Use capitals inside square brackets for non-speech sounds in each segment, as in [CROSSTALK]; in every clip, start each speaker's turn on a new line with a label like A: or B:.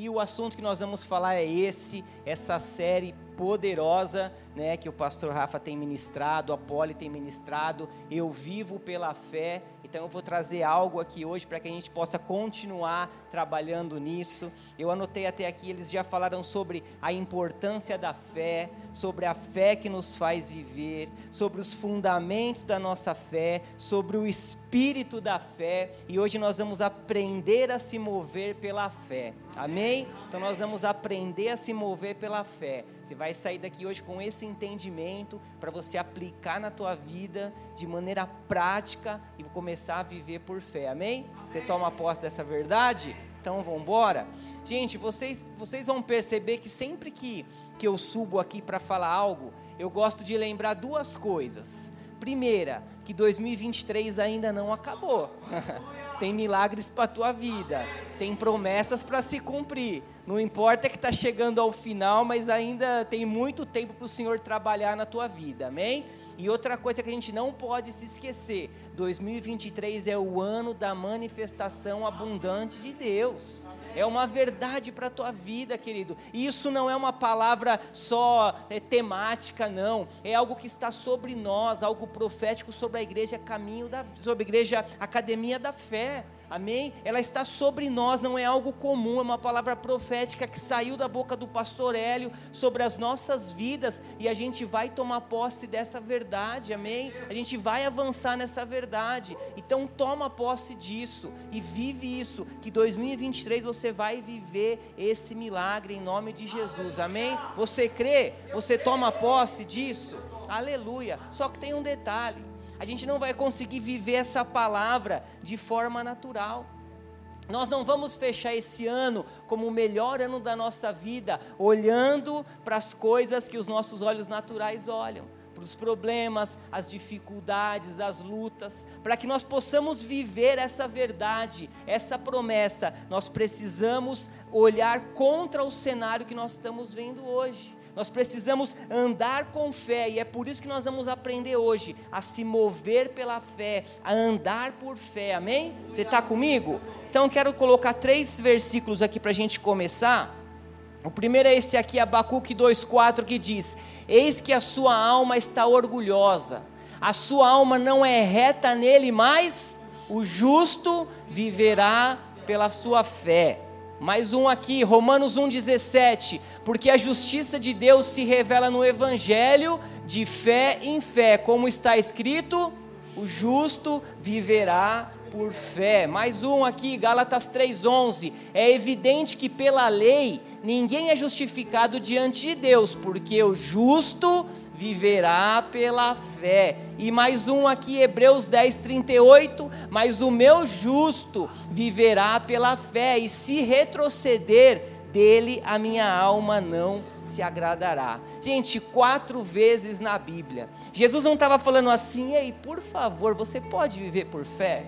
A: E o assunto que nós vamos falar é esse, essa série poderosa, né, que o pastor Rafa tem ministrado, a Poli tem ministrado. Eu vivo pela fé. Então eu vou trazer algo aqui hoje para que a gente possa continuar trabalhando nisso. Eu anotei até aqui, eles já falaram sobre a importância da fé, sobre a fé que nos faz viver, sobre os fundamentos da nossa fé, sobre o espírito da fé, e hoje nós vamos aprender a se mover pela fé. Amém? Então nós vamos aprender a se mover pela fé. Você vai sair daqui hoje com esse entendimento para você aplicar na tua vida de maneira prática e começar a viver por fé. Amém? Você toma posse dessa verdade? Então vamos embora. Gente, vocês vocês vão perceber que sempre que que eu subo aqui para falar algo, eu gosto de lembrar duas coisas. Primeira, que 2023 ainda não acabou. [LAUGHS] tem milagres para a tua vida, tem promessas para se cumprir. Não importa que está chegando ao final, mas ainda tem muito tempo para o Senhor trabalhar na tua vida, amém? E outra coisa que a gente não pode se esquecer: 2023 é o ano da manifestação abundante de Deus é uma verdade para a tua vida, querido. E isso não é uma palavra só é, temática, não. É algo que está sobre nós, algo profético sobre a igreja caminho da, sobre a igreja academia da fé. Amém? Ela está sobre nós, não é algo comum, é uma palavra profética que saiu da boca do pastor Hélio sobre as nossas vidas e a gente vai tomar posse dessa verdade, amém? A gente vai avançar nessa verdade. Então toma posse disso e vive isso, que 2023 você vai viver esse milagre em nome de Jesus. Amém? Você crê? Você toma posse disso? Aleluia. Só que tem um detalhe a gente não vai conseguir viver essa palavra de forma natural. Nós não vamos fechar esse ano como o melhor ano da nossa vida, olhando para as coisas que os nossos olhos naturais olham, para os problemas, as dificuldades, as lutas, para que nós possamos viver essa verdade, essa promessa. Nós precisamos olhar contra o cenário que nós estamos vendo hoje. Nós precisamos andar com fé, e é por isso que nós vamos aprender hoje a se mover pela fé, a andar por fé, amém? Você está comigo? Então quero colocar três versículos aqui para a gente começar. O primeiro é esse aqui, Abacuque 2,4, que diz: Eis que a sua alma está orgulhosa, a sua alma não é reta nele, mas o justo viverá pela sua fé. Mais um aqui, Romanos 1,17. Porque a justiça de Deus se revela no Evangelho de fé em fé, como está escrito: o justo viverá por fé. Mais um aqui, Gálatas 3:11. É evidente que pela lei ninguém é justificado diante de Deus, porque o justo viverá pela fé. E mais um aqui, Hebreus 10, 38. Mas o meu justo viverá pela fé, e se retroceder, dele a minha alma não se agradará. Gente, quatro vezes na Bíblia. Jesus não estava falando assim, ei, por favor, você pode viver por fé?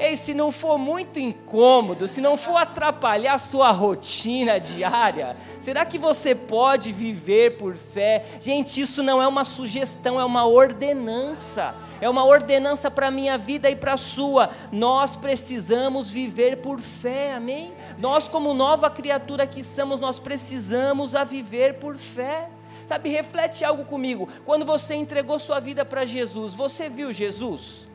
A: Ei, se não for muito incômodo, se não for atrapalhar a sua rotina diária, será que você pode viver por fé? Gente, isso não é uma sugestão, é uma ordenança. É uma ordenança para a minha vida e para a sua. Nós precisamos viver por fé, amém? Nós, como nova criatura que somos, nós precisamos a viver por fé. Sabe, reflete algo comigo. Quando você entregou sua vida para Jesus, você viu Jesus?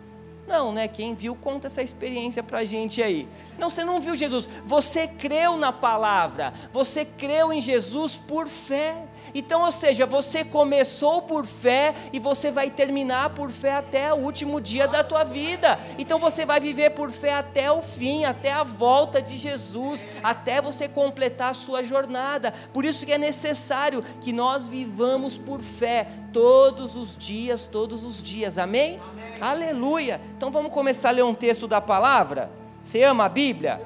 A: Não, né? Quem viu, conta essa experiência para a gente aí. Não, você não viu Jesus, você creu na palavra, você creu em Jesus por fé. Então, ou seja, você começou por fé e você vai terminar por fé até o último dia da tua vida. Então, você vai viver por fé até o fim, até a volta de Jesus, até você completar a sua jornada. Por isso que é necessário que nós vivamos por fé todos os dias, todos os dias. Amém? Amém. Aleluia. Então, vamos começar a ler um texto da palavra? Você ama a Bíblia?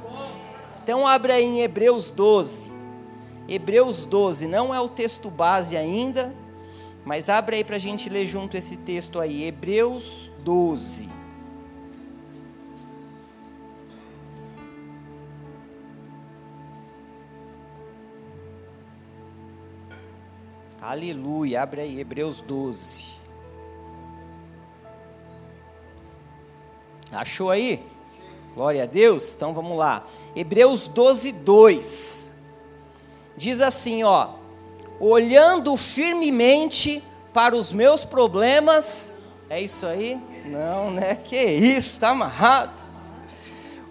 A: Então, abre aí em Hebreus 12. Hebreus 12, não é o texto base ainda, mas abre aí para a gente ler junto esse texto aí, Hebreus 12. Aleluia, abre aí, Hebreus 12. Achou aí? Glória a Deus. Então vamos lá. Hebreus 12, 2. Diz assim, ó: olhando firmemente para os meus problemas. É isso aí? Não, né? Que isso, está amarrado.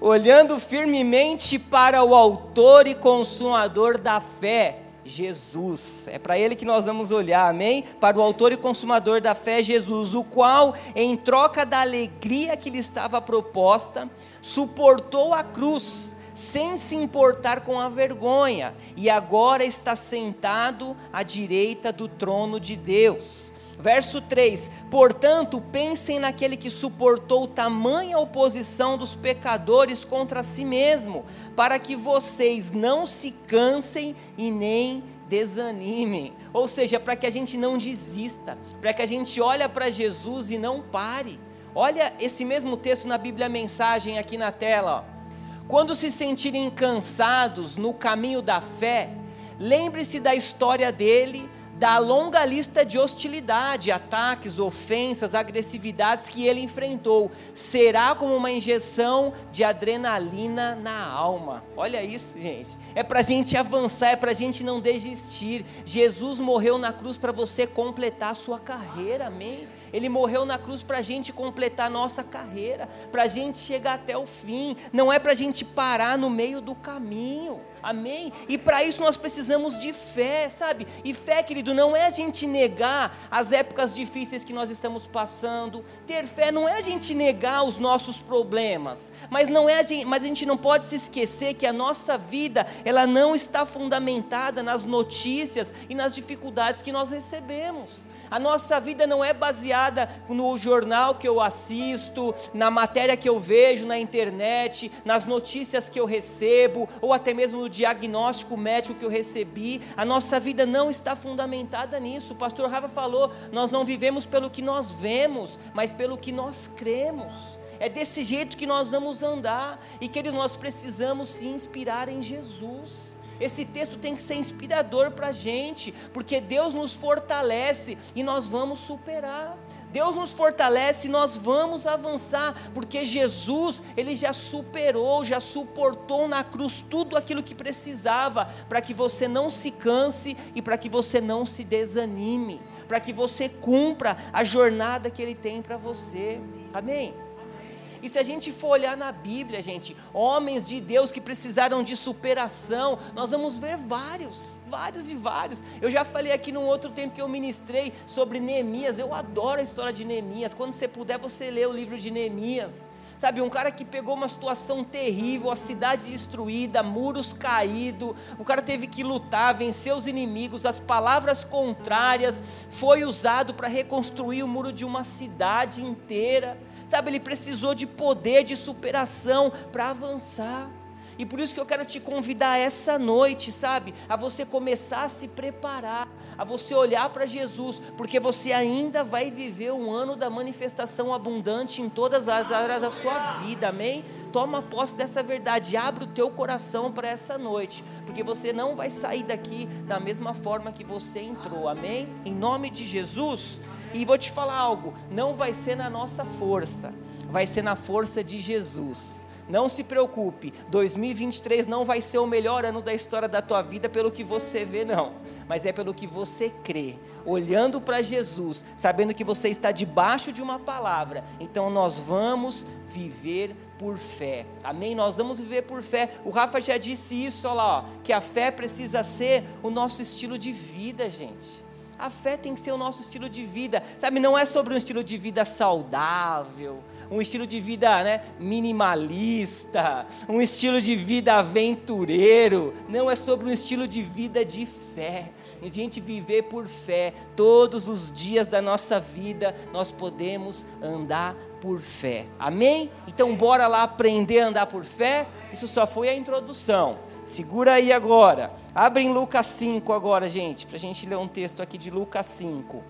A: Olhando firmemente para o Autor e Consumador da fé, Jesus. É para ele que nós vamos olhar, amém? Para o autor e consumador da fé, Jesus, o qual, em troca da alegria que lhe estava proposta, suportou a cruz, sem se importar com a vergonha, e agora está sentado à direita do trono de Deus. Verso 3: Portanto, pensem naquele que suportou tamanha oposição dos pecadores contra si mesmo, para que vocês não se cansem e nem desanimem. Ou seja, para que a gente não desista, para que a gente olhe para Jesus e não pare. Olha esse mesmo texto na Bíblia Mensagem aqui na tela. Ó. Quando se sentirem cansados no caminho da fé, lembre-se da história dele da longa lista de hostilidade, ataques, ofensas, agressividades que ele enfrentou. Será como uma injeção de adrenalina na alma. Olha isso, gente. É para a gente avançar, é para a gente não desistir. Jesus morreu na cruz para você completar a sua carreira, amém? Ele morreu na cruz para a gente completar a nossa carreira, para a gente chegar até o fim. Não é para a gente parar no meio do caminho. Amém? E para isso nós precisamos de fé, sabe? E fé, querido, não é a gente negar as épocas difíceis que nós estamos passando. Ter fé não é a gente negar os nossos problemas, mas não é a gente, mas a gente não pode se esquecer que a nossa vida, ela não está fundamentada nas notícias e nas dificuldades que nós recebemos. A nossa vida não é baseada no jornal que eu assisto, na matéria que eu vejo na internet, nas notícias que eu recebo, ou até mesmo no diagnóstico médico que eu recebi. A nossa vida não está fundamentada nisso. O pastor Rafa falou: nós não vivemos pelo que nós vemos, mas pelo que nós cremos. É desse jeito que nós vamos andar. E que nós precisamos se inspirar em Jesus. Esse texto tem que ser inspirador para a gente, porque Deus nos fortalece e nós vamos superar. Deus nos fortalece nós vamos avançar, porque Jesus, ele já superou, já suportou na cruz tudo aquilo que precisava, para que você não se canse e para que você não se desanime, para que você cumpra a jornada que ele tem para você. Amém? E se a gente for olhar na Bíblia, gente, homens de Deus que precisaram de superação, nós vamos ver vários, vários e vários. Eu já falei aqui num outro tempo que eu ministrei sobre Neemias. Eu adoro a história de Neemias. Quando você puder, você lê o livro de Neemias. Sabe, um cara que pegou uma situação terrível, a cidade destruída, muros caídos, o cara teve que lutar, vencer os inimigos, as palavras contrárias, foi usado para reconstruir o muro de uma cidade inteira. Sabe, ele precisou de poder, de superação para avançar. E por isso que eu quero te convidar essa noite, sabe? A você começar a se preparar, a você olhar para Jesus, porque você ainda vai viver um ano da manifestação abundante em todas as áreas da sua vida, amém? Toma posse dessa verdade, abre o teu coração para essa noite, porque você não vai sair daqui da mesma forma que você entrou, amém? Em nome de Jesus. E vou te falar algo: não vai ser na nossa força, vai ser na força de Jesus. Não se preocupe, 2023 não vai ser o melhor ano da história da tua vida pelo que você vê, não, mas é pelo que você crê, olhando para Jesus, sabendo que você está debaixo de uma palavra. Então nós vamos viver por fé. Amém? Nós vamos viver por fé. O Rafa já disse isso, olha lá, ó, que a fé precisa ser o nosso estilo de vida, gente. A fé tem que ser o nosso estilo de vida, sabe? Não é sobre um estilo de vida saudável, um estilo de vida né, minimalista, um estilo de vida aventureiro. Não é sobre um estilo de vida de fé. A gente viver por fé todos os dias da nossa vida, nós podemos andar por fé. Amém? Então, bora lá aprender a andar por fé. Isso só foi a introdução. Segura aí agora. Abre em Lucas 5 agora, gente, para a gente ler um texto aqui de Lucas 5.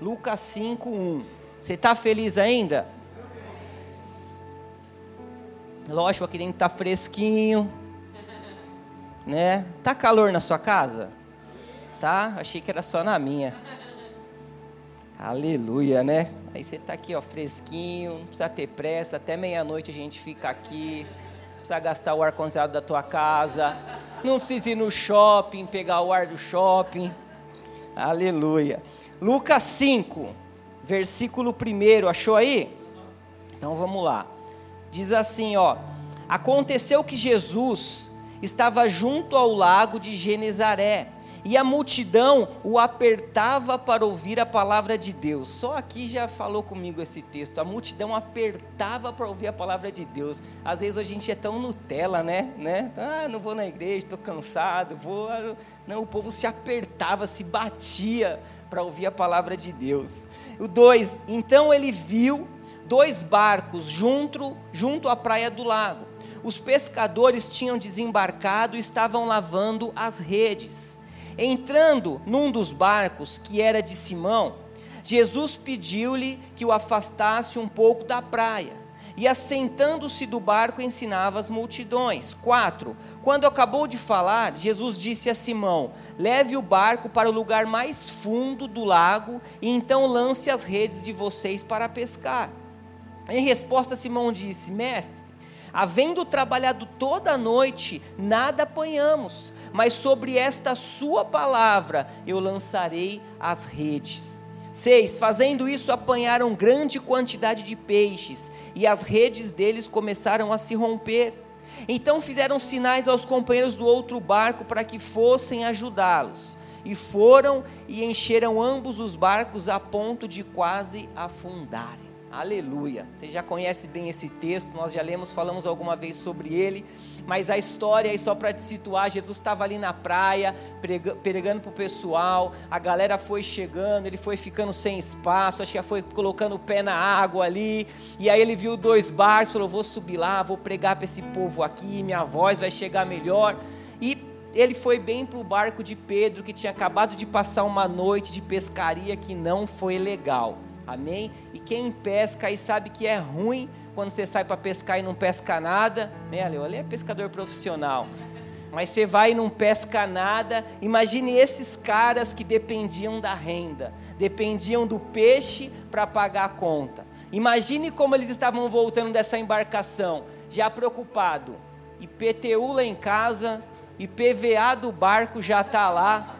A: Lucas 5, 1. Você está feliz ainda? Lógico, aqui dentro está fresquinho. Né? Tá calor na sua casa? Tá? Achei que era só na minha. Aleluia, né? Aí você está aqui, ó, fresquinho, não precisa ter pressa, até meia-noite a gente fica aqui, precisa gastar o ar-condicionado da tua casa, Não precisa ir no shopping, pegar o ar do shopping. Aleluia. Lucas 5, versículo 1, achou aí? Então vamos lá. Diz assim, ó: Aconteceu que Jesus estava junto ao lago de Genezaré e a multidão o apertava para ouvir a palavra de Deus. Só aqui já falou comigo esse texto. A multidão apertava para ouvir a palavra de Deus. Às vezes a gente é tão Nutella, né? né? Ah, não vou na igreja, estou cansado, vou. Não, o povo se apertava, se batia para ouvir a palavra de Deus. O 2, então ele viu dois barcos junto, junto à praia do lago. Os pescadores tinham desembarcado e estavam lavando as redes. Entrando num dos barcos, que era de Simão, Jesus pediu-lhe que o afastasse um pouco da praia. E assentando-se do barco, ensinava as multidões. 4. Quando acabou de falar, Jesus disse a Simão: Leve o barco para o lugar mais fundo do lago e então lance as redes de vocês para pescar. Em resposta, Simão disse: Mestre, havendo trabalhado toda a noite, nada apanhamos, mas sobre esta sua palavra eu lançarei as redes. 6. Fazendo isso, apanharam grande quantidade de peixes, e as redes deles começaram a se romper. Então fizeram sinais aos companheiros do outro barco para que fossem ajudá-los. E foram e encheram ambos os barcos a ponto de quase afundarem. Aleluia. Você já conhece bem esse texto, nós já lemos, falamos alguma vez sobre ele, mas a história aí só para te situar, Jesus estava ali na praia, pregando para o pessoal, a galera foi chegando, ele foi ficando sem espaço, acho que foi colocando o pé na água ali, e aí ele viu dois barcos, falou, vou subir lá, vou pregar para esse povo aqui, minha voz vai chegar melhor, e ele foi bem para o barco de Pedro, que tinha acabado de passar uma noite de pescaria que não foi legal. Amém? E quem pesca aí sabe que é ruim quando você sai para pescar e não pesca nada, né, Ale? Ali é pescador profissional. Mas você vai e não pesca nada. Imagine esses caras que dependiam da renda, dependiam do peixe para pagar a conta. Imagine como eles estavam voltando dessa embarcação, já preocupado. IPTU lá em casa, IPVA do barco já está lá,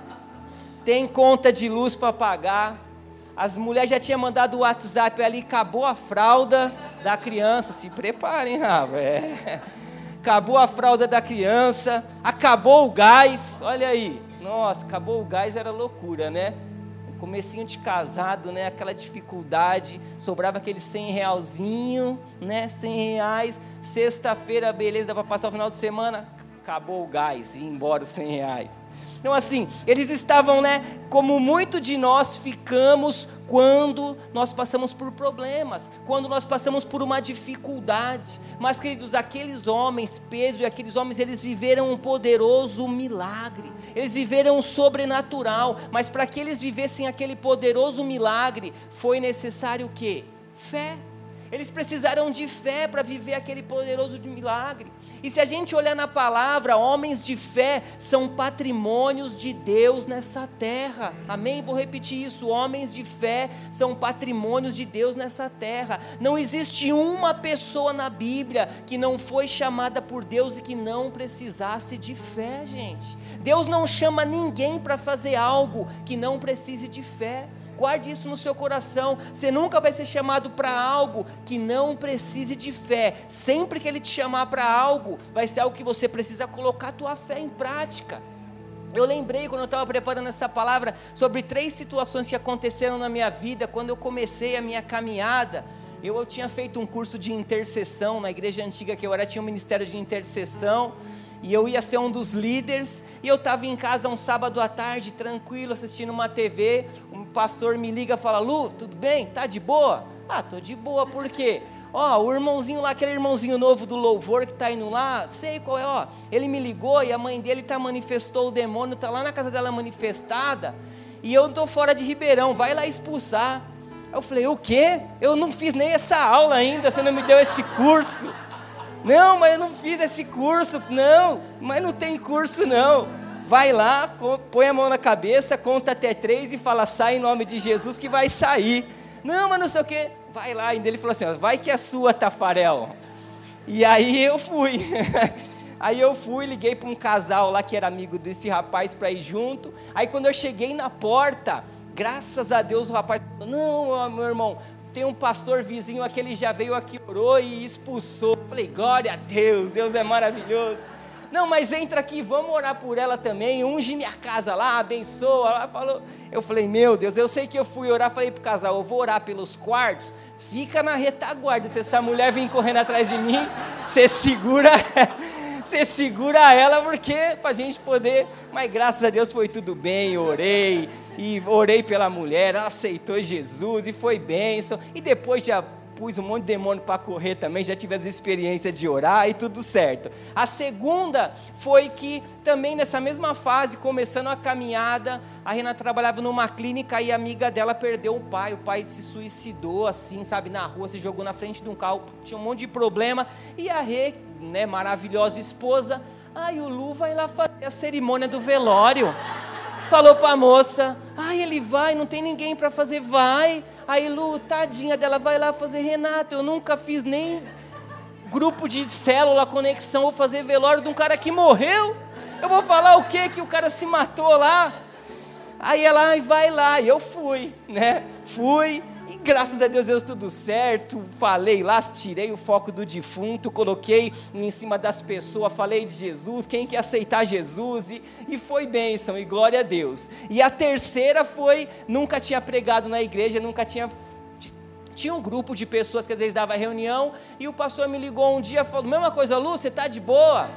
A: tem conta de luz para pagar, as mulheres já tinham mandado o WhatsApp ali, acabou a fralda da criança. Se preparem, Rafa. É. Acabou a fralda da criança, acabou o gás. Olha aí. Nossa, acabou o gás era loucura, né? comecinho de casado, né? Aquela dificuldade, sobrava aquele 100 realzinho, né? 100 reais. Sexta-feira, beleza, dá para passar o final de semana. Acabou o gás, e embora os 100 reais. Então, assim, eles estavam, né, como muito de nós ficamos quando nós passamos por problemas, quando nós passamos por uma dificuldade. Mas, queridos, aqueles homens, Pedro e aqueles homens, eles viveram um poderoso milagre, eles viveram um sobrenatural, mas para que eles vivessem aquele poderoso milagre, foi necessário o quê? Fé. Eles precisaram de fé para viver aquele poderoso milagre. E se a gente olhar na palavra, homens de fé são patrimônios de Deus nessa terra. Amém? Vou repetir isso: homens de fé são patrimônios de Deus nessa terra. Não existe uma pessoa na Bíblia que não foi chamada por Deus e que não precisasse de fé, gente. Deus não chama ninguém para fazer algo que não precise de fé. Guarde isso no seu coração. Você nunca vai ser chamado para algo que não precise de fé. Sempre que Ele te chamar para algo, vai ser algo que você precisa colocar a tua fé em prática. Eu lembrei quando eu estava preparando essa palavra sobre três situações que aconteceram na minha vida quando eu comecei a minha caminhada. Eu, eu tinha feito um curso de intercessão na igreja antiga que eu era, tinha um ministério de intercessão e eu ia ser um dos líderes, e eu estava em casa um sábado à tarde, tranquilo, assistindo uma TV, um pastor me liga e fala, Lu, tudo bem? Tá de boa? Ah, tô de boa, por quê? Ó, o irmãozinho lá, aquele irmãozinho novo do louvor que está indo lá, sei qual é, ó. Ele me ligou e a mãe dele tá manifestou o demônio, tá lá na casa dela manifestada, e eu estou fora de Ribeirão, vai lá expulsar. Eu falei, o quê? Eu não fiz nem essa aula ainda, você não me deu esse curso. Não, mas eu não fiz esse curso. Não, mas não tem curso não. Vai lá, põe a mão na cabeça, conta até três e fala, sai em nome de Jesus que vai sair. Não, mas não sei o quê. Vai lá. E ele falou assim, vai que é sua, Tafarel. E aí eu fui. [LAUGHS] Aí eu fui, liguei para um casal lá que era amigo desse rapaz para ir junto. Aí quando eu cheguei na porta, graças a Deus o rapaz falou: Não, meu irmão, tem um pastor vizinho aqui, ele já veio aqui, orou e expulsou. falei: Glória a Deus, Deus é maravilhoso. Não, mas entra aqui, vamos orar por ela também. Unge minha casa lá, abençoa. Ela falou. Eu falei, meu Deus, eu sei que eu fui orar. Falei pro casal, eu vou orar pelos quartos. Fica na retaguarda. Se essa mulher vir correndo atrás de mim, você segura. [LAUGHS] Você segura ela porque para a gente poder. Mas graças a Deus foi tudo bem. Orei e orei pela mulher. Ela aceitou Jesus e foi bênção. E depois já pus um monte de demônio para correr também, já tive as experiências de orar e tudo certo. A segunda foi que também nessa mesma fase, começando a caminhada, a Renata trabalhava numa clínica e a amiga dela perdeu o pai, o pai se suicidou assim, sabe, na rua, se jogou na frente de um carro, tinha um monte de problema, e a Rê, né, maravilhosa esposa, ai, o Lu vai lá fazer a cerimônia do velório falou para a moça: Ai, ele vai, não tem ninguém para fazer, vai. Aí Lu, tadinha dela, vai lá fazer Renato. Eu nunca fiz nem grupo de célula, conexão, vou fazer velório de um cara que morreu. Eu vou falar o que que o cara se matou lá? Aí ela, vai lá, e eu fui, né? Fui, e graças a Deus deu tudo certo. Falei lá, tirei o foco do defunto, coloquei em cima das pessoas, falei de Jesus, quem quer aceitar Jesus, e, e foi bênção, e glória a Deus. E a terceira foi, nunca tinha pregado na igreja, nunca tinha tinha um grupo de pessoas que às vezes dava reunião e o pastor me ligou um dia e falou: mesma coisa, Lu, você está de boa?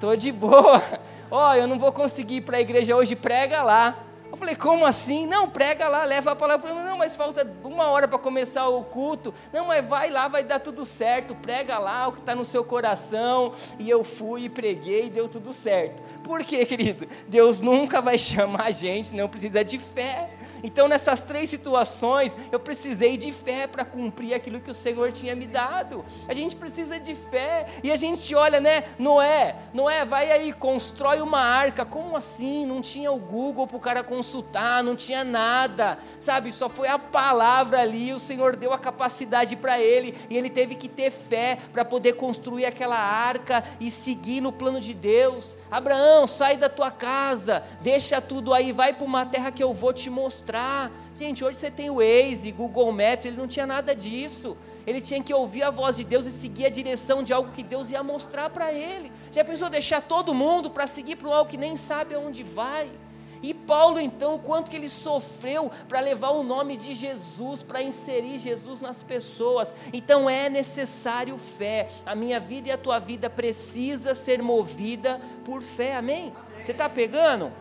A: Tô de boa. [LAUGHS] Ó, oh, eu não vou conseguir ir para a igreja hoje, prega lá. Eu falei, como assim? Não, prega lá, leva a palavra. Não, mas falta uma hora para começar o culto. Não, mas vai lá, vai dar tudo certo. Prega lá o que está no seu coração. E eu fui e preguei e deu tudo certo. Por quê, querido? Deus nunca vai [LAUGHS] chamar a gente, não precisa de fé. Então, nessas três situações, eu precisei de fé para cumprir aquilo que o Senhor tinha me dado. A gente precisa de fé. E a gente olha, né? Noé, Noé, vai aí, constrói uma arca. Como assim? Não tinha o Google para o cara consultar, não tinha nada, sabe? Só foi a palavra ali. O Senhor deu a capacidade para ele e ele teve que ter fé para poder construir aquela arca e seguir no plano de Deus. Abraão, sai da tua casa, deixa tudo aí, vai para uma terra que eu vou te mostrar Gente, hoje você tem o Waze, Google Maps, ele não tinha nada disso. Ele tinha que ouvir a voz de Deus e seguir a direção de algo que Deus ia mostrar para ele. Já pensou deixar todo mundo para seguir para algo que nem sabe aonde vai? E Paulo, então, o quanto que ele sofreu para levar o nome de Jesus, para inserir Jesus nas pessoas. Então é necessário fé. A minha vida e a tua vida precisa ser movida por fé. Amém? Você está pegando?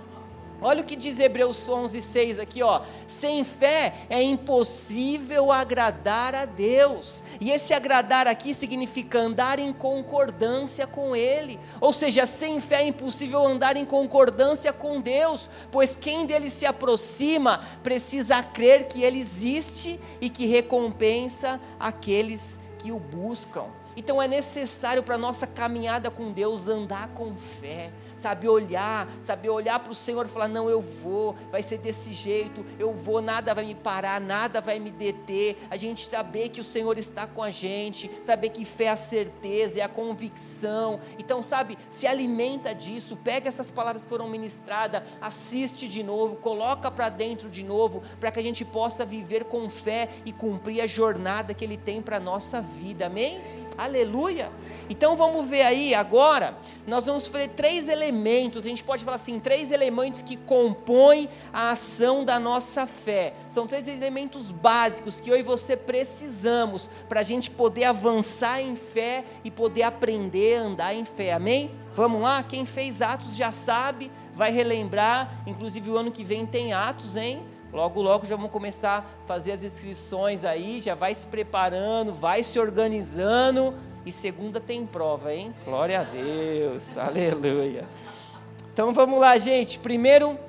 A: Olha o que diz Hebreus 11, 6 aqui, ó. Sem fé é impossível agradar a Deus. E esse agradar aqui significa andar em concordância com Ele. Ou seja, sem fé é impossível andar em concordância com Deus, pois quem dele se aproxima precisa crer que Ele existe e que recompensa aqueles que o buscam. Então é necessário para a nossa caminhada com Deus andar com fé, saber olhar, saber olhar para o Senhor e falar: não, eu vou, vai ser desse jeito, eu vou, nada vai me parar, nada vai me deter. A gente saber que o Senhor está com a gente, saber que fé é a certeza, é a convicção. Então, sabe, se alimenta disso, pega essas palavras que foram ministradas, assiste de novo, coloca para dentro de novo, para que a gente possa viver com fé e cumprir a jornada que Ele tem para a nossa vida, amém? Aleluia! Então vamos ver aí agora, nós vamos ver três elementos, a gente pode falar assim, três elementos que compõem a ação da nossa fé. São três elementos básicos que eu e você precisamos para a gente poder avançar em fé e poder aprender a andar em fé. Amém? Vamos lá? Quem fez Atos já sabe, vai relembrar, inclusive o ano que vem tem Atos, hein? Logo, logo já vamos começar a fazer as inscrições aí, já vai se preparando, vai se organizando. E segunda tem prova, hein? Glória a Deus, aleluia. Então vamos lá, gente. Primeiro,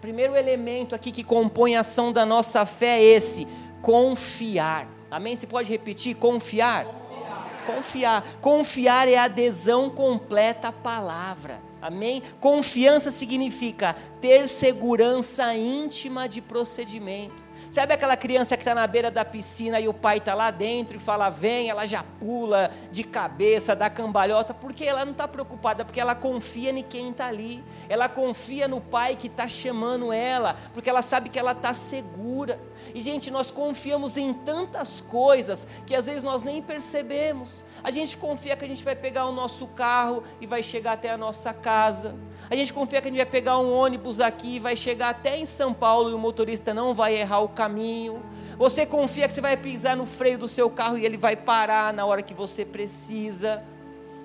A: primeiro elemento aqui que compõe a ação da nossa fé é esse: confiar. Amém? Você pode repetir? Confiar? Confiar. Confiar, confiar é adesão completa à palavra. Amém? Confiança significa ter segurança íntima de procedimento. Sabe aquela criança que está na beira da piscina e o pai está lá dentro e fala, vem, ela já pula de cabeça, dá cambalhota, porque ela não está preocupada, porque ela confia em quem está ali, ela confia no pai que está chamando ela, porque ela sabe que ela está segura. E, gente, nós confiamos em tantas coisas que às vezes nós nem percebemos. A gente confia que a gente vai pegar o nosso carro e vai chegar até a nossa casa. A gente confia que a gente vai pegar um ônibus aqui e vai chegar até em São Paulo e o motorista não vai errar o caminho. Você confia que você vai pisar no freio do seu carro e ele vai parar na hora que você precisa.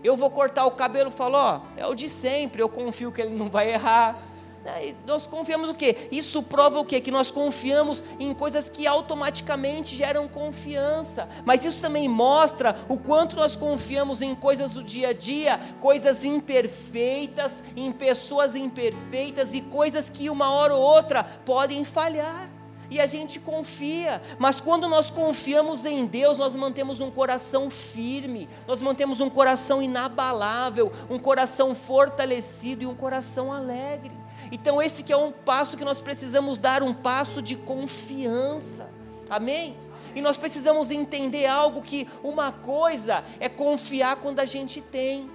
A: Eu vou cortar o cabelo, falo, ó, é o de sempre, eu confio que ele não vai errar. Né, nós confiamos o quê? Isso prova o quê? Que nós confiamos em coisas que automaticamente geram confiança. Mas isso também mostra o quanto nós confiamos em coisas do dia a dia, coisas imperfeitas, em pessoas imperfeitas e coisas que uma hora ou outra podem falhar e a gente confia, mas quando nós confiamos em Deus, nós mantemos um coração firme, nós mantemos um coração inabalável, um coração fortalecido e um coração alegre. Então, esse que é um passo que nós precisamos dar, um passo de confiança. Amém? E nós precisamos entender algo que uma coisa é confiar quando a gente tem.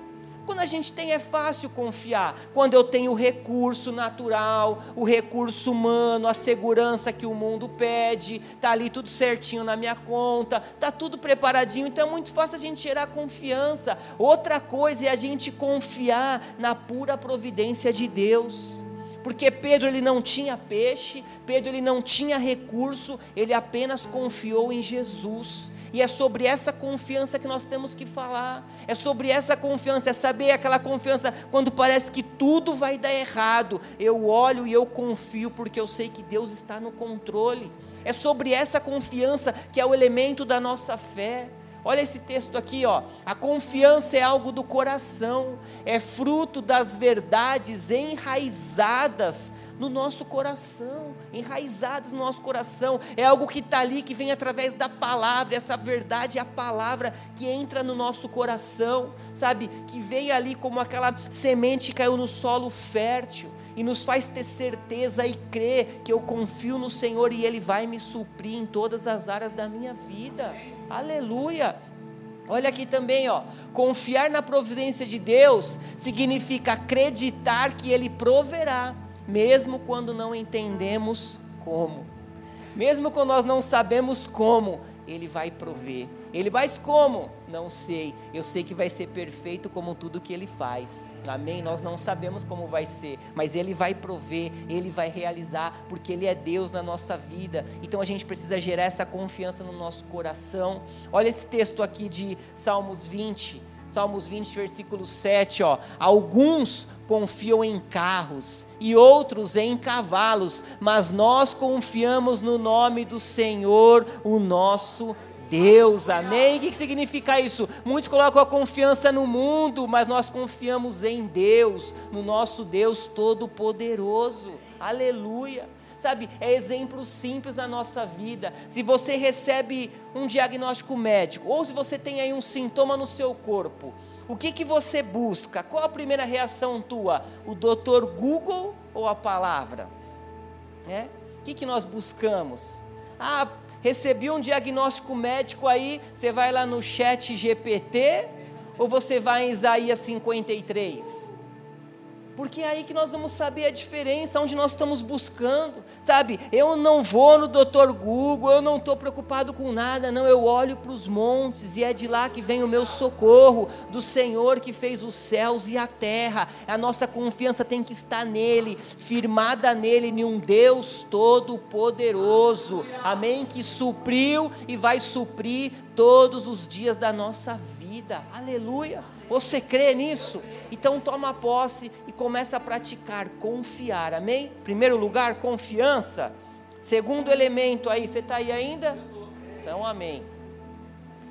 A: Quando a gente tem é fácil confiar. Quando eu tenho o recurso natural, o recurso humano, a segurança que o mundo pede, tá ali tudo certinho na minha conta, tá tudo preparadinho, então é muito fácil a gente gerar confiança. Outra coisa é a gente confiar na pura providência de Deus porque Pedro ele não tinha peixe, Pedro ele não tinha recurso, ele apenas confiou em Jesus. E é sobre essa confiança que nós temos que falar. É sobre essa confiança, é saber aquela confiança quando parece que tudo vai dar errado. Eu olho e eu confio porque eu sei que Deus está no controle. É sobre essa confiança que é o elemento da nossa fé. Olha esse texto aqui, ó. A confiança é algo do coração, é fruto das verdades enraizadas no nosso coração, enraizadas no nosso coração. É algo que está ali, que vem através da palavra. Essa verdade é a palavra que entra no nosso coração, sabe? Que vem ali como aquela semente que caiu no solo fértil e nos faz ter certeza e crer que eu confio no Senhor e Ele vai me suprir em todas as áreas da minha vida. Aleluia. Olha aqui também, ó. Confiar na providência de Deus significa acreditar que Ele proverá, mesmo quando não entendemos como. Mesmo quando nós não sabemos como, Ele vai prover. Ele vai como? Não sei. Eu sei que vai ser perfeito como tudo que Ele faz. Amém? Nós não sabemos como vai ser, mas Ele vai prover, Ele vai realizar, porque Ele é Deus na nossa vida. Então a gente precisa gerar essa confiança no nosso coração. Olha esse texto aqui de Salmos 20. Salmos 20, versículo 7, ó. Alguns confiam em carros e outros em cavalos, mas nós confiamos no nome do Senhor, o nosso Deus, amém? O que significa isso? Muitos colocam a confiança no mundo, mas nós confiamos em Deus, no nosso Deus Todo-Poderoso, aleluia. Sabe, é exemplo simples na nossa vida. Se você recebe um diagnóstico médico, ou se você tem aí um sintoma no seu corpo, o que, que você busca? Qual a primeira reação tua? O doutor Google ou a palavra? É? O que, que nós buscamos? Ah, recebi um diagnóstico médico aí, você vai lá no chat GPT ou você vai em Isaías 53? Porque é aí que nós vamos saber a diferença, onde nós estamos buscando, sabe? Eu não vou no Dr. Google, eu não estou preocupado com nada, não. Eu olho para os montes e é de lá que vem o meu socorro, do Senhor que fez os céus e a terra. A nossa confiança tem que estar nele, firmada nele, em um Deus todo-poderoso, amém? Que supriu e vai suprir todos os dias da nossa vida, aleluia. Você crê nisso? Então toma posse e começa a praticar, confiar, amém? Primeiro lugar, confiança. Segundo elemento aí, você está aí ainda? Então, amém.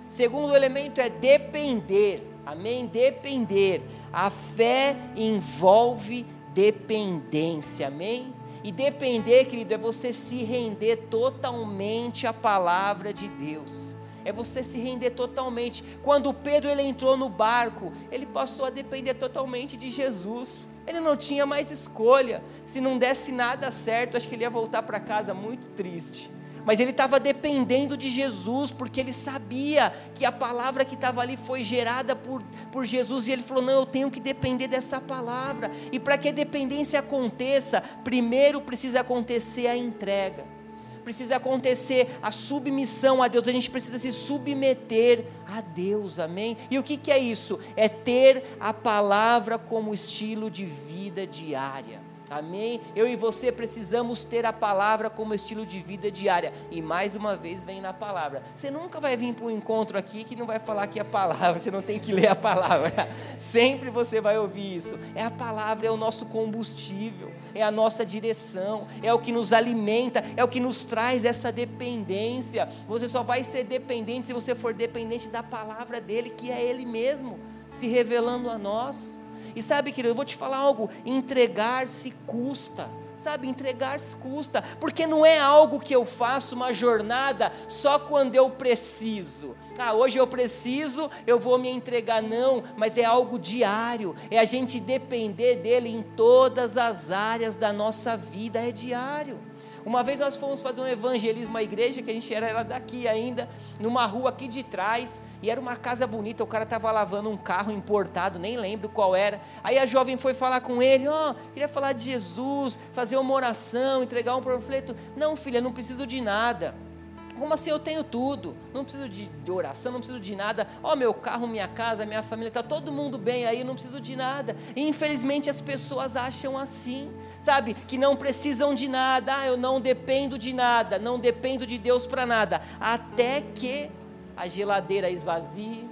A: Segundo elemento é depender, amém? Depender. A fé envolve dependência, amém? E depender, querido, é você se render totalmente à palavra de Deus é você se render totalmente. Quando Pedro ele entrou no barco, ele passou a depender totalmente de Jesus. Ele não tinha mais escolha. Se não desse nada certo, acho que ele ia voltar para casa muito triste. mas ele estava dependendo de Jesus, porque ele sabia que a palavra que estava ali foi gerada por, por Jesus, e ele falou: Não, eu tenho que depender dessa palavra. E para que a dependência aconteça, primeiro precisa acontecer a entrega, precisa acontecer a submissão a Deus, a gente precisa se submeter a Deus, amém? E o que, que é isso? É ter a palavra como estilo de vida diária. Amém? Eu e você precisamos ter a palavra como estilo de vida diária. E mais uma vez vem na palavra. Você nunca vai vir para um encontro aqui que não vai falar que é a palavra, [LAUGHS] você não tem que ler a palavra. Sempre você vai ouvir isso. É a palavra, é o nosso combustível, é a nossa direção, é o que nos alimenta, é o que nos traz essa dependência. Você só vai ser dependente se você for dependente da palavra dele, que é ele mesmo se revelando a nós. E sabe, querido, eu vou te falar algo: entregar-se custa. Sabe, entregar-se custa, porque não é algo que eu faço uma jornada só quando eu preciso. Ah, hoje eu preciso, eu vou me entregar, não, mas é algo diário, é a gente depender dele em todas as áreas da nossa vida, é diário. Uma vez nós fomos fazer um evangelismo à igreja, que a gente era daqui ainda, numa rua aqui de trás, e era uma casa bonita, o cara estava lavando um carro importado, nem lembro qual era. Aí a jovem foi falar com ele, ó, oh, queria falar de Jesus, fazer uma oração, entregar um panfleto. Não, filha, não preciso de nada. Como assim eu tenho tudo? Não preciso de, de oração, não preciso de nada. Ó, oh, meu carro, minha casa, minha família, está todo mundo bem aí, não preciso de nada. E infelizmente as pessoas acham assim, sabe? Que não precisam de nada. Ah, eu não dependo de nada, não dependo de Deus para nada. Até que a geladeira esvazie,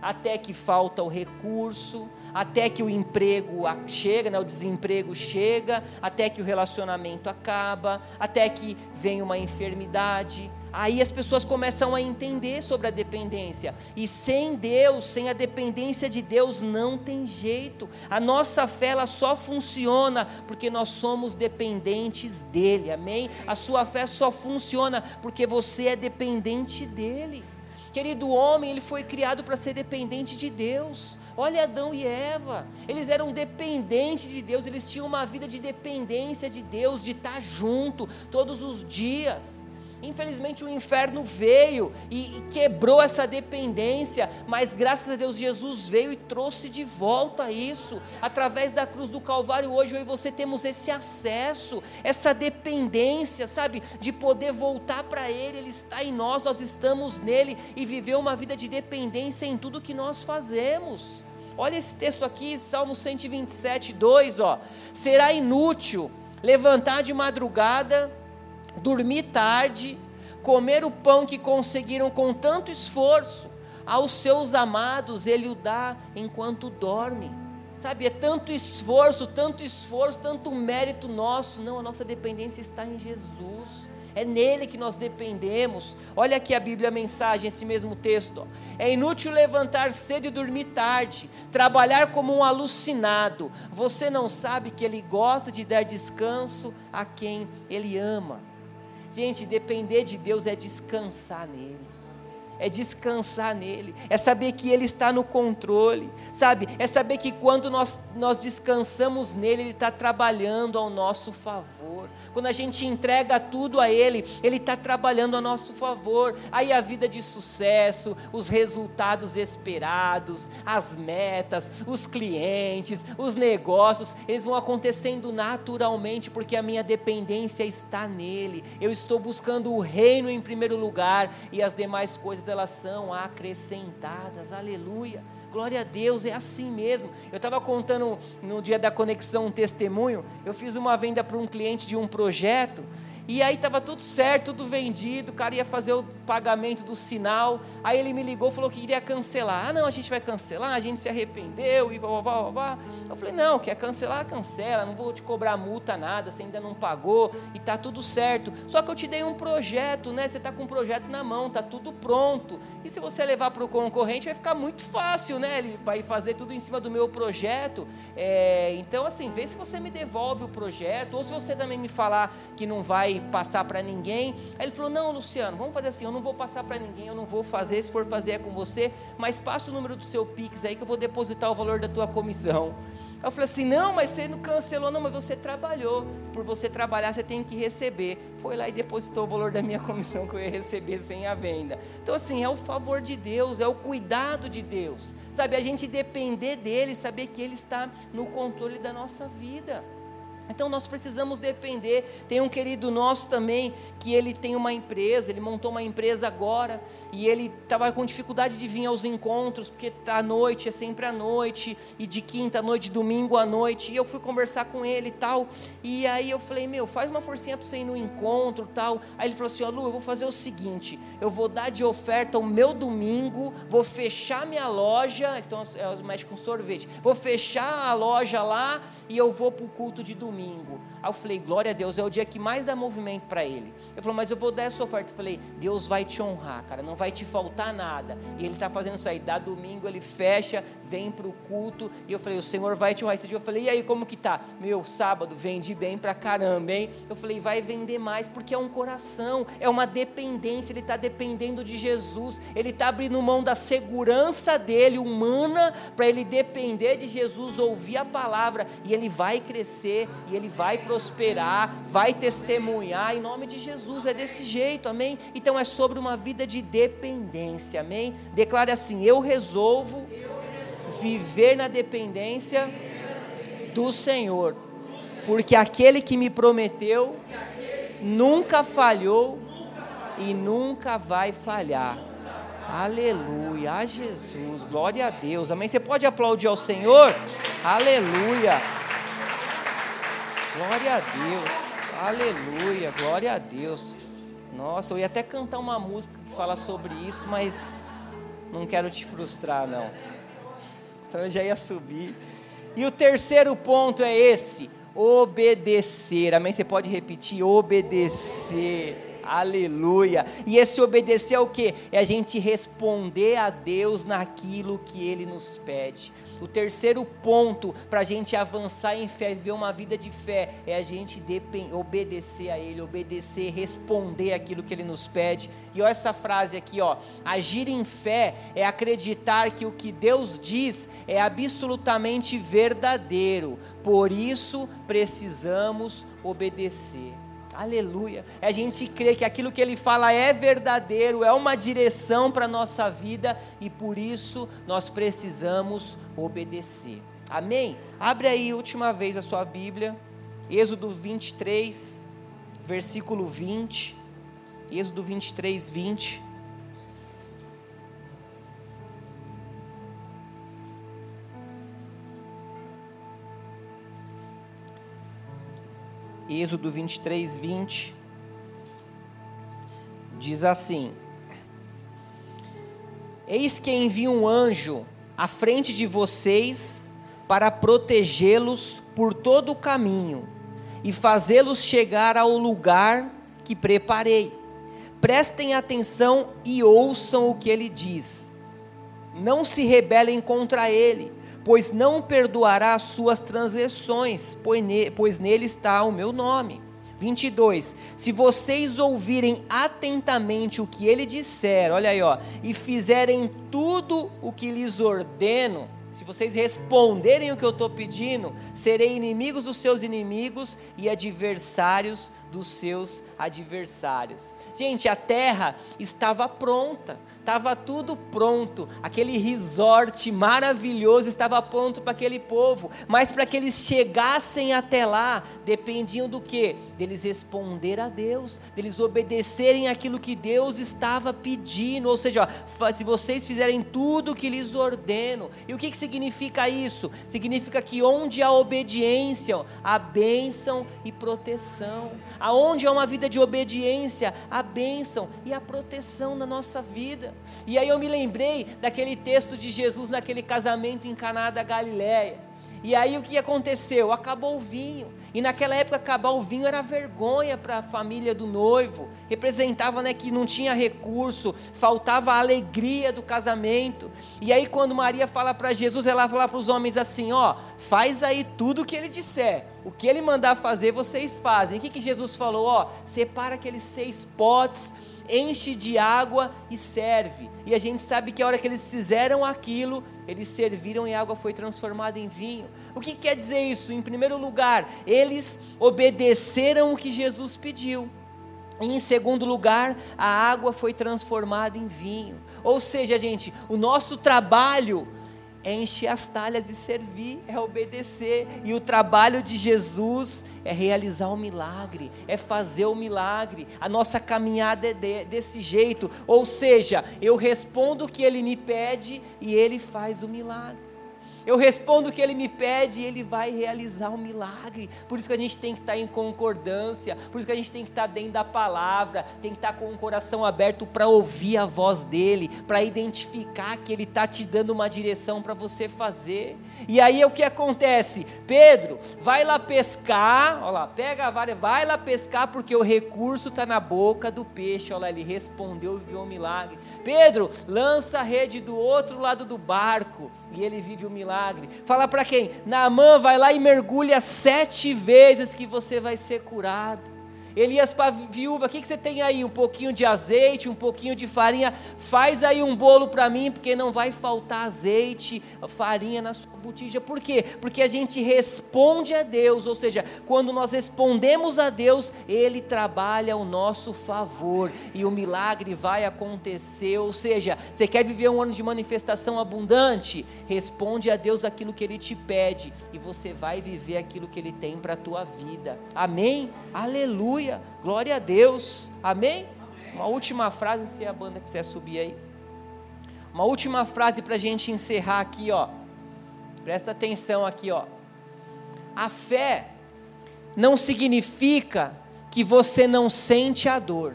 A: até que falta o recurso, até que o emprego chega, né, o desemprego chega, até que o relacionamento acaba, até que vem uma enfermidade, Aí as pessoas começam a entender sobre a dependência. E sem Deus, sem a dependência de Deus, não tem jeito. A nossa fé ela só funciona porque nós somos dependentes dele. Amém? A sua fé só funciona porque você é dependente dele. Querido homem, ele foi criado para ser dependente de Deus. Olha Adão e Eva, eles eram dependentes de Deus, eles tinham uma vida de dependência de Deus, de estar junto todos os dias. Infelizmente o inferno veio e, quebrou essa dependência, mas graças a Deus Jesus veio e trouxe de volta isso. Através da cruz do Calvário, hoje eu e você temos esse acesso, essa dependência, sabe, de poder voltar para Ele. Ele está em nós, nós estamos nele e viver uma vida de dependência em tudo que nós fazemos. Olha esse texto aqui, Salmo 127, 2, ó. Será inútil levantar de madrugada dormir tarde, comer o pão que conseguiram com tanto esforço, aos seus amados ele o dá enquanto dorme. Sabe, é tanto esforço, tanto esforço, tanto mérito nosso. Não, a nossa dependência está em Jesus. É nele que nós dependemos. Olha aqui a Bíblia a mensagem, esse mesmo texto. É inútil levantar cedo e dormir tarde, trabalhar como um alucinado. Você não sabe que ele gosta de dar descanso a quem ele ama. Gente, depender de Deus é descansar nele é descansar nele, é saber que ele está no controle, sabe? É saber que quando nós, nós descansamos nele, ele está trabalhando ao nosso favor. Quando a gente entrega tudo a ele, ele está trabalhando a nosso favor. Aí a vida de sucesso, os resultados esperados, as metas, os clientes, os negócios, eles vão acontecendo naturalmente, porque a minha dependência está nele. Eu estou buscando o reino em primeiro lugar e as demais coisas elas são acrescentadas. Aleluia. Glória a Deus, é assim mesmo. Eu estava contando no dia da conexão um testemunho. Eu fiz uma venda para um cliente de um projeto e aí estava tudo certo, tudo vendido, o cara ia fazer o pagamento do sinal. Aí ele me ligou falou que iria cancelar. Ah, não, a gente vai cancelar, a gente se arrependeu e blá, blá, blá, blá. Eu falei, não, quer cancelar, cancela, não vou te cobrar multa, nada, você ainda não pagou e tá tudo certo. Só que eu te dei um projeto, né? Você está com um projeto na mão, tá tudo pronto. E se você levar para o concorrente, vai ficar muito fácil, né? Ele vai fazer tudo em cima do meu projeto. É, então, assim, vê se você me devolve o projeto, ou se você também me falar que não vai vai passar para ninguém. Aí ele falou: Não, Luciano, vamos fazer assim. Eu não vou passar para ninguém, eu não vou fazer. Se for fazer é com você, mas passa o número do seu Pix aí que eu vou depositar o valor da tua comissão. Aí eu falei assim: Não, mas você não cancelou, não, mas você trabalhou. Por você trabalhar, você tem que receber. Foi lá e depositou o valor da minha comissão que eu ia receber sem a venda. Então, assim, é o favor de Deus, é o cuidado de Deus. Sabe, a gente depender dele, saber que ele está no controle da nossa vida. Então nós precisamos depender. Tem um querido nosso também que ele tem uma empresa, ele montou uma empresa agora e ele estava com dificuldade de vir aos encontros porque tá à noite é sempre à noite e de quinta à noite, domingo à noite. E eu fui conversar com ele e tal. E aí eu falei meu, faz uma forcinha para você ir no encontro tal. Aí ele falou assim, ó Lu, eu vou fazer o seguinte, eu vou dar de oferta o meu domingo, vou fechar minha loja, então eu mexe com sorvete, vou fechar a loja lá e eu vou para o culto de domingo domingo. Aí eu falei, glória a Deus, é o dia que mais dá movimento para ele. Ele falou, mas eu vou dar essa oferta. Eu falei, Deus vai te honrar, cara, não vai te faltar nada. E ele está fazendo isso aí, dá domingo, ele fecha, vem para o culto. E eu falei, o Senhor vai te honrar. Esse dia eu falei, e aí, como que tá? Meu, sábado, vendi bem para caramba, hein? Eu falei, vai vender mais, porque é um coração, é uma dependência, ele está dependendo de Jesus, ele está abrindo mão da segurança dele, humana, para ele depender de Jesus, ouvir a palavra, e ele vai crescer, e ele vai prosperar, vai testemunhar em nome de Jesus. É desse jeito, amém? Então é sobre uma vida de dependência, amém? Declare assim: eu resolvo viver na dependência do Senhor, porque aquele que me prometeu nunca falhou e nunca vai falhar. Aleluia, a Jesus, glória a Deus, amém. Você pode aplaudir ao Senhor? Aleluia. Glória a Deus. Aleluia. Glória a Deus. Nossa, eu ia até cantar uma música que fala sobre isso, mas não quero te frustrar, não. Senão eu já ia subir. E o terceiro ponto é esse: obedecer. Amém? Você pode repetir? Obedecer. Aleluia. E esse obedecer é o que? É a gente responder a Deus naquilo que Ele nos pede. O terceiro ponto para a gente avançar em fé, viver uma vida de fé, é a gente obedecer a Ele, obedecer, responder aquilo que Ele nos pede. E olha essa frase aqui, ó. Agir em fé é acreditar que o que Deus diz é absolutamente verdadeiro. Por isso precisamos obedecer. Aleluia. É a gente crer que aquilo que ele fala é verdadeiro, é uma direção para a nossa vida e por isso nós precisamos obedecer. Amém? Abre aí última vez a sua Bíblia, Êxodo 23, versículo 20. Êxodo 23, 20. Êxodo 23, 20, diz assim: Eis que envio um anjo à frente de vocês para protegê-los por todo o caminho e fazê-los chegar ao lugar que preparei. Prestem atenção e ouçam o que ele diz. Não se rebelem contra ele pois não perdoará as suas transgressões, pois nele está o meu nome. 22. Se vocês ouvirem atentamente o que ele disser, olha aí, ó, e fizerem tudo o que lhes ordeno, se vocês responderem o que eu estou pedindo, serei inimigos dos seus inimigos e adversários dos seus adversários. Gente, a terra estava pronta, estava tudo pronto, aquele resort maravilhoso estava pronto para aquele povo, mas para que eles chegassem até lá, dependiam do que? Deles responder a Deus, deles obedecerem aquilo que Deus estava pedindo, ou seja, ó, se vocês fizerem tudo o que lhes ordeno, e o que, que significa isso? Significa que onde há obediência, há bênção e proteção aonde há uma vida de obediência, a bênção e a proteção na nossa vida. E aí eu me lembrei daquele texto de Jesus naquele casamento em Caná da Galileia. E aí o que aconteceu? Acabou o vinho. E naquela época acabar o vinho era vergonha para a família do noivo. Representava né, que não tinha recurso, faltava a alegria do casamento. E aí quando Maria fala para Jesus, ela fala para os homens assim: ó, faz aí tudo o que ele disser O que ele mandar fazer, vocês fazem. O que, que Jesus falou? Ó, separa aqueles seis potes, enche de água e serve. E a gente sabe que a hora que eles fizeram aquilo, eles serviram e a água foi transformada em vinho. O que quer dizer isso? Em primeiro lugar, eles obedeceram o que Jesus pediu. E em segundo lugar, a água foi transformada em vinho. Ou seja, gente, o nosso trabalho é encher as talhas e servir, é obedecer. E o trabalho de Jesus é realizar o milagre, é fazer o milagre. A nossa caminhada é de, desse jeito. Ou seja, eu respondo o que ele me pede e ele faz o milagre. Eu respondo o que ele me pede e ele vai realizar um milagre. Por isso que a gente tem que estar em concordância, por isso que a gente tem que estar dentro da palavra, tem que estar com o coração aberto para ouvir a voz dele, para identificar que ele está te dando uma direção para você fazer. E aí o que acontece? Pedro, vai lá pescar, olha lá, pega a vara, vai lá pescar porque o recurso está na boca do peixe. Olha lá, ele respondeu e viu um milagre. Pedro, lança a rede do outro lado do barco e ele vive o milagre milagre. Fala para quem? Naamã vai lá e mergulha sete vezes que você vai ser curado. Elias para a viúva, o que, que você tem aí? Um pouquinho de azeite, um pouquinho de farinha. Faz aí um bolo para mim, porque não vai faltar azeite, farinha na sua botija. Por quê? Porque a gente responde a Deus, ou seja, quando nós respondemos a Deus, Ele trabalha ao nosso favor e o milagre vai acontecer. Ou seja, você quer viver um ano de manifestação abundante? Responde a Deus aquilo que Ele te pede e você vai viver aquilo que Ele tem para a tua vida. Amém? Aleluia. Aleluia, glória a Deus, amém? amém? Uma última frase, se a banda quiser subir aí. Uma última frase para a gente encerrar aqui, ó. Presta atenção aqui, ó. A fé não significa que você não sente a dor.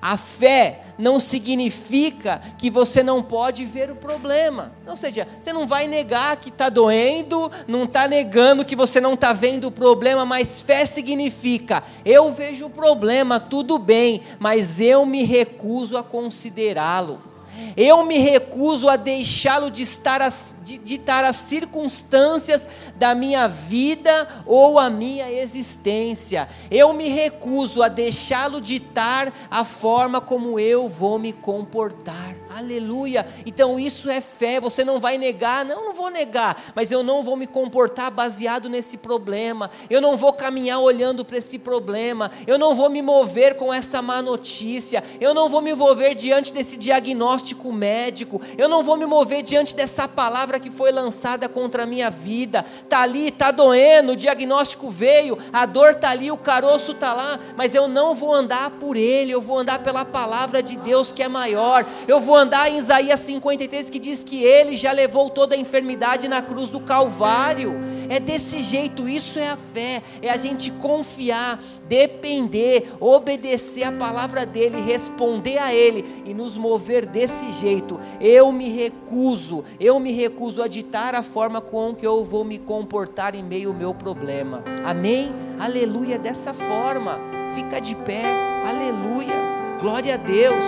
A: A fé não significa que você não pode ver o problema. Ou seja, você não vai negar que está doendo, não está negando que você não está vendo o problema, mas fé significa: eu vejo o problema, tudo bem, mas eu me recuso a considerá-lo. Eu me recuso a deixá-lo de estar as, ditar as circunstâncias da minha vida ou a minha existência. Eu me recuso a deixá-lo ditar a forma como eu vou me comportar. Aleluia. Então isso é fé. Você não vai negar, não, não vou negar, mas eu não vou me comportar baseado nesse problema. Eu não vou caminhar olhando para esse problema. Eu não vou me mover com essa má notícia. Eu não vou me mover diante desse diagnóstico médico. Eu não vou me mover diante dessa palavra que foi lançada contra a minha vida. Tá ali, tá doendo, o diagnóstico veio, a dor tá ali, o caroço tá lá, mas eu não vou andar por ele. Eu vou andar pela palavra de Deus que é maior. Eu vou andar em Isaías 53 que diz que ele já levou toda a enfermidade na cruz do Calvário. É desse jeito, isso é a fé, é a gente confiar, depender, obedecer a palavra dele, responder a ele e nos mover desse jeito. Eu me recuso, eu me recuso a ditar a forma com que eu vou me comportar em meio ao meu problema. Amém? Aleluia, dessa forma. Fica de pé. Aleluia. Glória a Deus.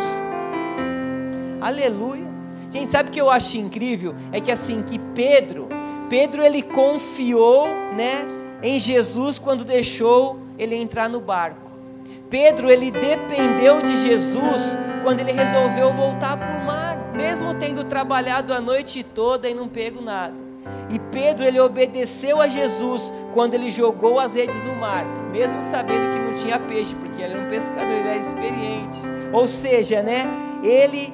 A: Aleluia. Gente, sabe o que eu acho incrível? É que assim, que Pedro, Pedro ele confiou, né, em Jesus quando deixou ele entrar no barco. Pedro ele dependeu de Jesus quando ele resolveu voltar para o mar, mesmo tendo trabalhado a noite toda e não pego nada. E Pedro ele obedeceu a Jesus quando ele jogou as redes no mar, mesmo sabendo que não tinha peixe, porque ele era um pescador, ele era experiente. Ou seja, né? Ele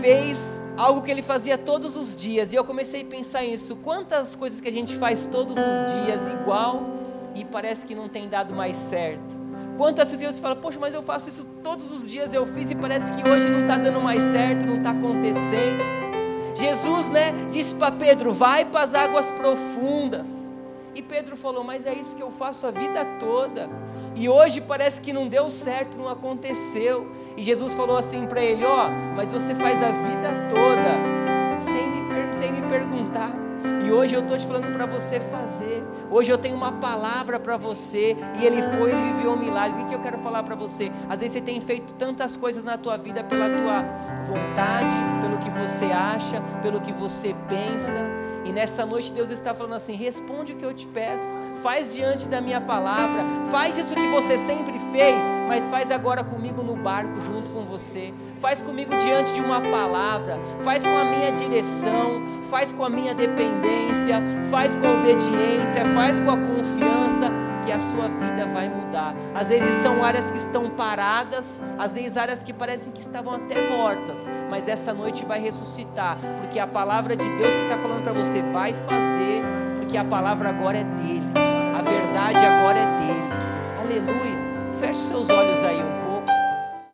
A: fez algo que ele fazia todos os dias. E eu comecei a pensar nisso. Quantas coisas que a gente faz todos os dias igual e parece que não tem dado mais certo. Quantas vezes você fala, poxa, mas eu faço isso todos os dias, eu fiz e parece que hoje não está dando mais certo, não está acontecendo. Jesus, né, disse para Pedro: vai para as águas profundas. E Pedro falou: Mas é isso que eu faço a vida toda. E hoje parece que não deu certo, não aconteceu. E Jesus falou assim para ele: Ó, oh, mas você faz a vida toda sem me, sem me perguntar. E hoje eu estou te falando para você fazer. Hoje eu tenho uma palavra para você. E ele foi, ele viveu um milagre. O que eu quero falar para você? Às vezes você tem feito tantas coisas na tua vida pela tua vontade, pelo que você acha, pelo que você pensa. E nessa noite Deus está falando assim: responde o que eu te peço, faz diante da minha palavra, faz isso que você sempre fez, mas faz agora comigo no barco junto com você, faz comigo diante de uma palavra, faz com a minha direção, faz com a minha dependência, faz com a obediência, faz com a confiança que a sua vida vai mudar. Às vezes são áreas que estão paradas, às vezes áreas que parecem que estavam até mortas, mas essa noite vai ressuscitar, porque a palavra de Deus que está falando para você vai fazer, porque a palavra agora é dele, a verdade agora é dele. Aleluia. Feche seus olhos aí um pouco.